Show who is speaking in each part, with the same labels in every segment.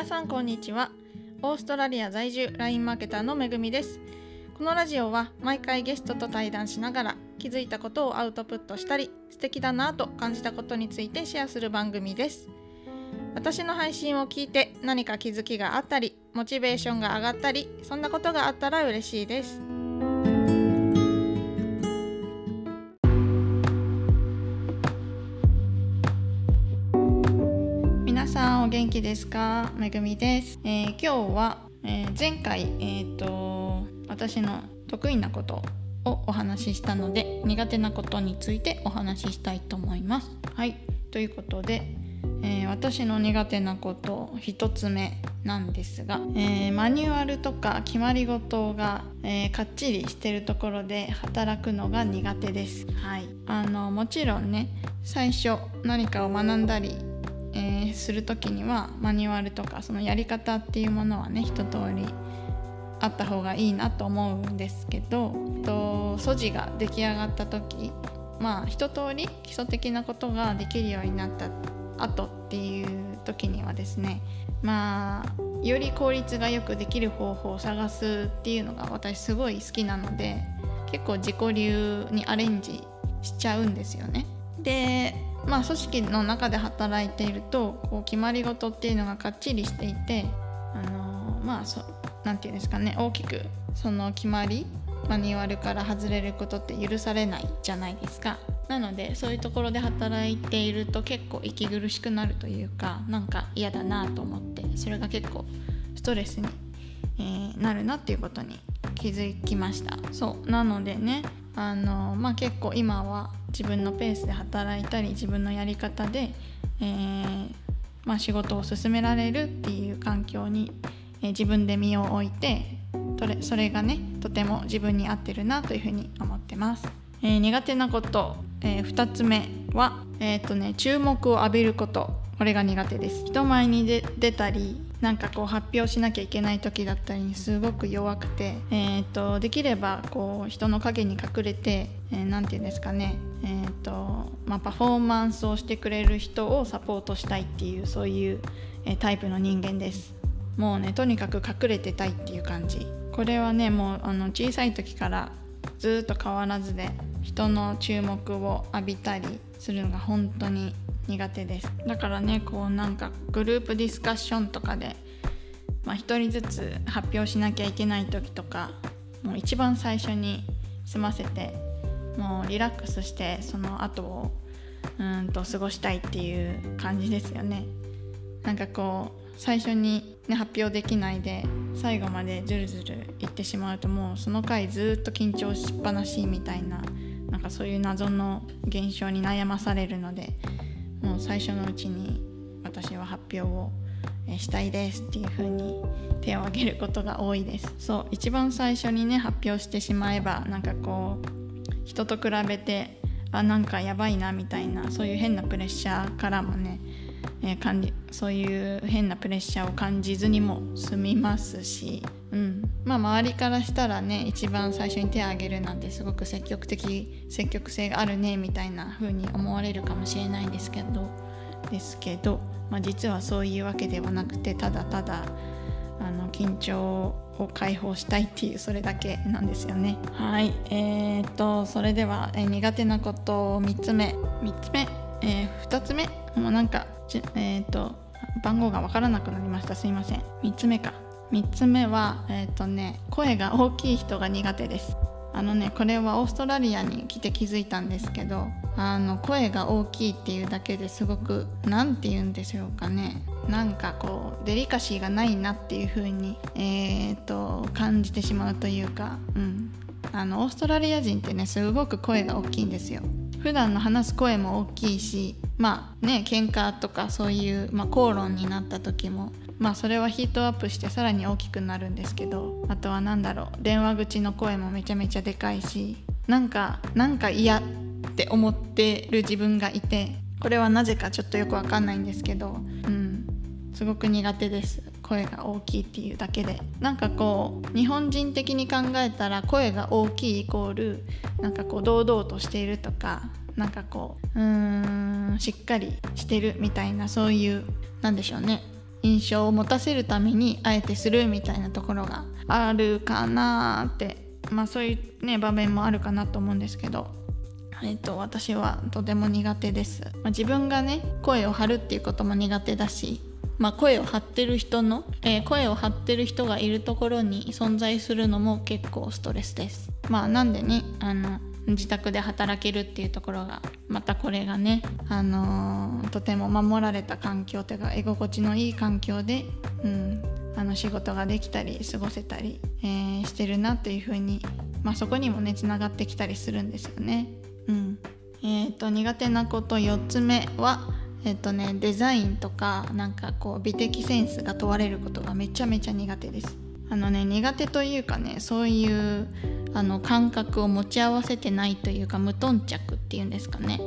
Speaker 1: 皆さんこんにちは。オーストラリア在住 LINE マーケターのめぐみです。このラジオは毎回ゲストと対談しながら気づいたことをアウトプットしたり素敵だなと感じたことについてシェアする番組です。私の配信を聞いて何か気づきがあったりモチベーションが上がったりそんなことがあったら嬉しいです。元気ですか？めぐみです、えー今日は、えー前回えっ、と私の得意なことをお話ししたので苦手なことについてお話ししたいと思います。はい。ということで、えー私の苦手なこと一つ目なんですが、えーマニュアルとか決まり事が、えーかっちりしてるところで働くのが苦手です。はい。あのもちろんね最初何かを学んだりえーする時にはマニュアルとかそのやり方っていうものはね一通りあった方がいいなと思うんですけどと素地が出来上がった時まあ一通り基礎的なことができるようになった後っていう時にはですねまあより効率がよくできる方法を探すっていうのが私すごい好きなので結構自己流にアレンジしちゃうんですよね。でまあ組織の中で働いているとこう決まり事っていうのがかっちりしていてあのまあそなんていうんですかね大きくその決まりマニュアルから外れることって許されないじゃないですか。なのでそういうところで働いていると結構息苦しくなるというかなんか嫌だなと思ってそれが結構ストレスに、えーなるなっていうことに気づきましたそうなのでねあのまあ結構今は自分のペースで働いたり自分のやり方で、えーまあ、仕事を進められるっていう環境に、えー自分で身を置いてとれそれがねとても自分に合ってるなというふうに思ってます。えー苦手なこと、え2つ目は、えーとね、注目を浴びることこれが苦手です。人前に出出たりなんかこう発表しなきゃいけない時だったりにすごく弱くて、えー、とできればこう人の陰に隠れて何、えーなんて言うんですかね、えーとまあ、パフォーマンスをしてくれる人をサポートしたいっていうそういう、えータイプの人間です。もうねとにかく隠れてたいっていう感じ。これはねもうあの小さい時からずっと変わらずで人の注目を浴びたりするのが本当に苦手です。だからねこうなんかグループディスカッションとかでまあ、1人ずつ発表しなきゃいけない時とかもう一番最初に済ませてもうリラックスしてその後をうんと過ごしたいっていう感じですよね。なんかこう最初に、ね、発表できないで最後までずるずるいってしまうともうその回ずっと緊張しっぱなしみたいななんかそういう謎の現象に悩まされるのでもう最初のうちに私は発表をしたいですっていう風に手を挙げることが多いです。そう一番最初にね発表してしまえばなんかこう人と比べてあなんかやばいなみたいなそういう変なプレッシャーからもね、えー感じそういう変なプレッシャーを感じずにも済みますし、うん、まあ周りからしたらね一番最初に手を挙げるなんてすごく積極的積極性があるねみたいな風に思われるかもしれないんですけどですけど、まあ、実はそういうわけではなくてただただあの緊張を解放したいっていうそれだけなんですよね。はい。えー、とそれでは、え苦手なことを3つ目。3つ目、え2つ目。もうなんかえー、と番号が分からなくなりました。すいません。3つ目か。3つ目はえっ、とね声が大きい人が苦手です。あのねこれはオーストラリアに来て気づいたんですけどあの声が大きいっていうだけですごく何て言うんでしょうかね。なんかこうデリカシーがないなっていう風にえー、と感じてしまうというかうん。あのオーストラリア人ってねすごく声が大きいんですよ。普段の話す声も大きいしまあね喧嘩とかそういう、まあ、口論になった時もまあそれはヒートアップしてさらに大きくなるんですけどあとは何だろう電話口の声もめちゃめちゃでかいしなんかなんか嫌って思ってる自分がいてこれはなぜかちょっとよくわかんないんですけどうんすごく苦手です。声が大きいっていうだけで。なんかこう日本人的に考えたら声が大きいイコールなんかこう堂々としているとかなんかこううーんしっかりしてるみたいなそういうなんでしょうね。印象を持たせるためにあえてするみたいなところがあるかなってまあそういうね場面もあるかなと思うんですけど。えっと、私はとても苦手です、まあ、自分がね声を張るっていうことも苦手だし、まあ、声を張ってる人の、えー、声を張ってる人がいるところに存在するのも結構ストレスです。まあなんでねあの自宅で働けるっていうところがまたこれがね、あのー、とても守られた環境というか居心地のいい環境で、うん、あの仕事ができたり過ごせたり、えー、してるなというふうに、まあ、そこにもねつながってきたりするんですよね。うんえーと、苦手なこと4つ目は、えーとね、デザインとかなんかこう美的センスが問われることがめちゃめちゃ苦手です。あのね苦手というかねそういうあの感覚を持ち合わせてないというか無頓着っていうんですかね。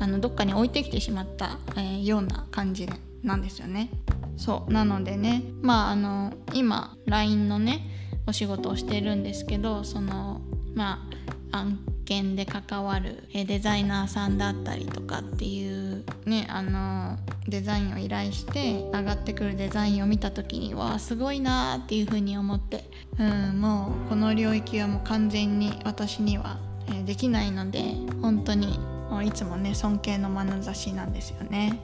Speaker 1: あのどっかに置いてきてしまった、えー、ような感じなんですよね。そうなのでねまああの今 LINE のねお仕事をしてるんですけどそのまあ案件で関わるデザイナーさんだったりとかっていうねあのデザインを依頼して上がってくるデザインを見た時にわあすごいなーっていう風に思って、うん、もうこの領域はもう完全に私にはできないので本当にもういつもね尊敬の眼差しなんですよね。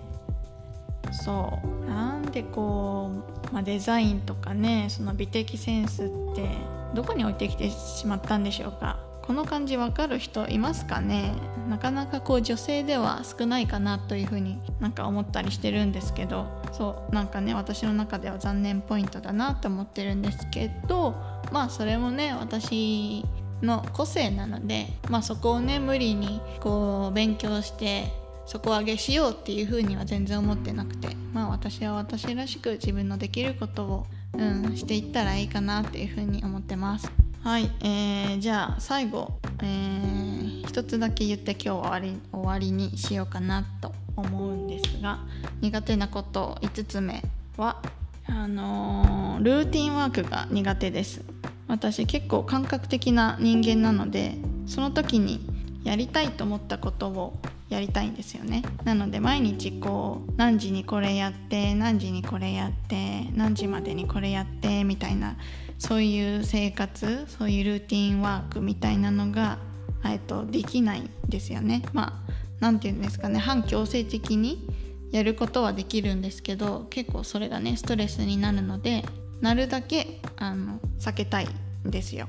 Speaker 1: そうなんでこう、まあ、デザインとかねその美的センスってどこに置いてきてしまったんでしょうかこの感じわかる人いますかね？なかなかこう女性では少ないかなというふうになんか思ったりしてるんですけど。そうなんかね私の中では残念ポイントだなと思ってるんですけど。まあそれもね私の個性なので、まあ、そこをね無理にこう勉強して底上げしようっていうふうには全然思ってなくて。まあ私は私らしく自分のできることを、うん、していったらいいかなっていうふうに思ってます。はい、えー、じゃあ最後、えー、一つだけ言って今日は終わり終わりにしようかなと思うんですが苦手なこと5つ目はあのー、ルーティンワークが苦手です。私結構感覚的な人間なのでその時にやりたいと思ったことをやりたいんですよねなので毎日こう何時にこれやって何時にこれやって何時までにこれやってみたいなそういう生活そういうルーティンワークみたいなのが、えっと、できないんですよね。まあ何て言うんですかね反強制的にやることはできるんですけど結構それがねストレスになるのでなるだけあの避けたいんですよ。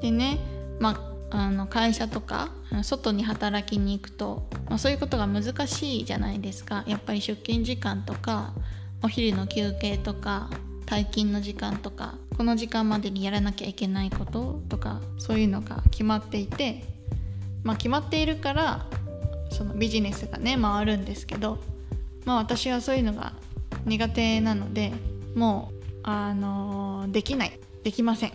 Speaker 1: でねまああの会社とか外に働きに行くと、まあ、そういうことが難しいじゃないですか。やっぱり出勤時間とかお昼の休憩とか退勤の時間とかこの時間までにやらなきゃいけないこととかそういうのが決まっていてまあ決まっているからそのビジネスがね回るんですけどまあ私はそういうのが苦手なのでもうあのできない。できません。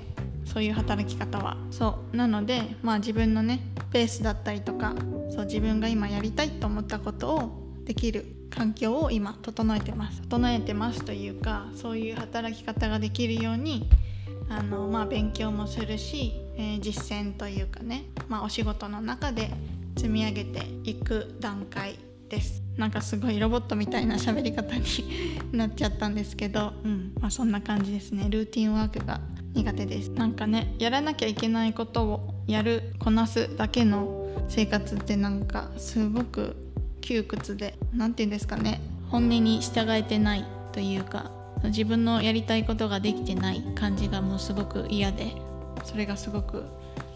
Speaker 1: そういう働き方は。そう。なのでまあ自分のねペースだったりとかそう自分が今やりたいと思ったことをできる環境を今整えてます。整えてますというかそういう働き方ができるようにあの、まあ、勉強もするし、えー、実践というかね、まあ、お仕事の中で積み上げていく段階です。なんかすごいロボットみたいな 喋り方に なっちゃったんですけど、うん。まあ、そんな感じですね。ルーティンワークが。苦手です。なんかねやらなきゃいけないことをやるこなすだけの生活ってなんかすごく窮屈で何て言うんですかね本音に従えてないというか自分のやりたいことができてない感じがもうすごく嫌でそれがすごく、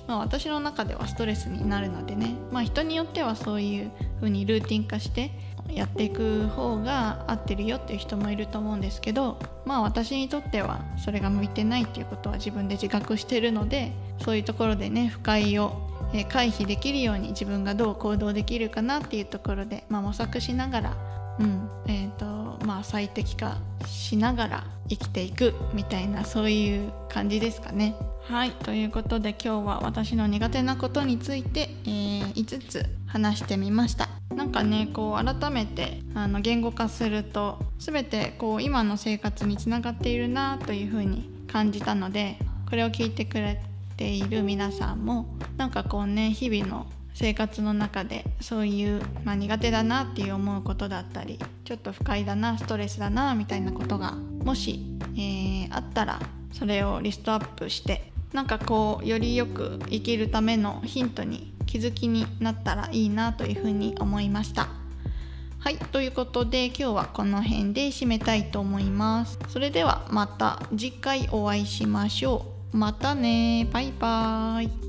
Speaker 1: まあ、私の中ではストレスになるのでね、まあ、人によってはそういう風にルーティン化してやっていく方が合ってるよっていう人もいると思うんですけど。まあ私にとってはそれが向いてないっていうことは自分で自覚してるのでそういうところでね不快を回避できるように自分がどう行動できるかなっていうところで、まあ、模索しながら、うんえーとまあ、最適化しながら生きていくみたいなそういう感じですかね。はいということで今日は私の苦手なことについて、えー、5つ話してみました。なんかねこう改めてあの言語化すると全てこう今の生活につながっているなというふうに感じたのでこれを聞いてくれている皆さんもなんかこうね日々の生活の中でそういう、まあ、苦手だなっていう思うことだったりちょっと不快だなストレスだなみたいなことがもし、えー、あったらそれをリストアップしてなんかこうよりよく生きるためのヒントに気づきになったらいいなというふうに思いました。はいということで今日はこの辺で締めたいと思います。それではまた次回お会いしましょう。またねバイバーイ。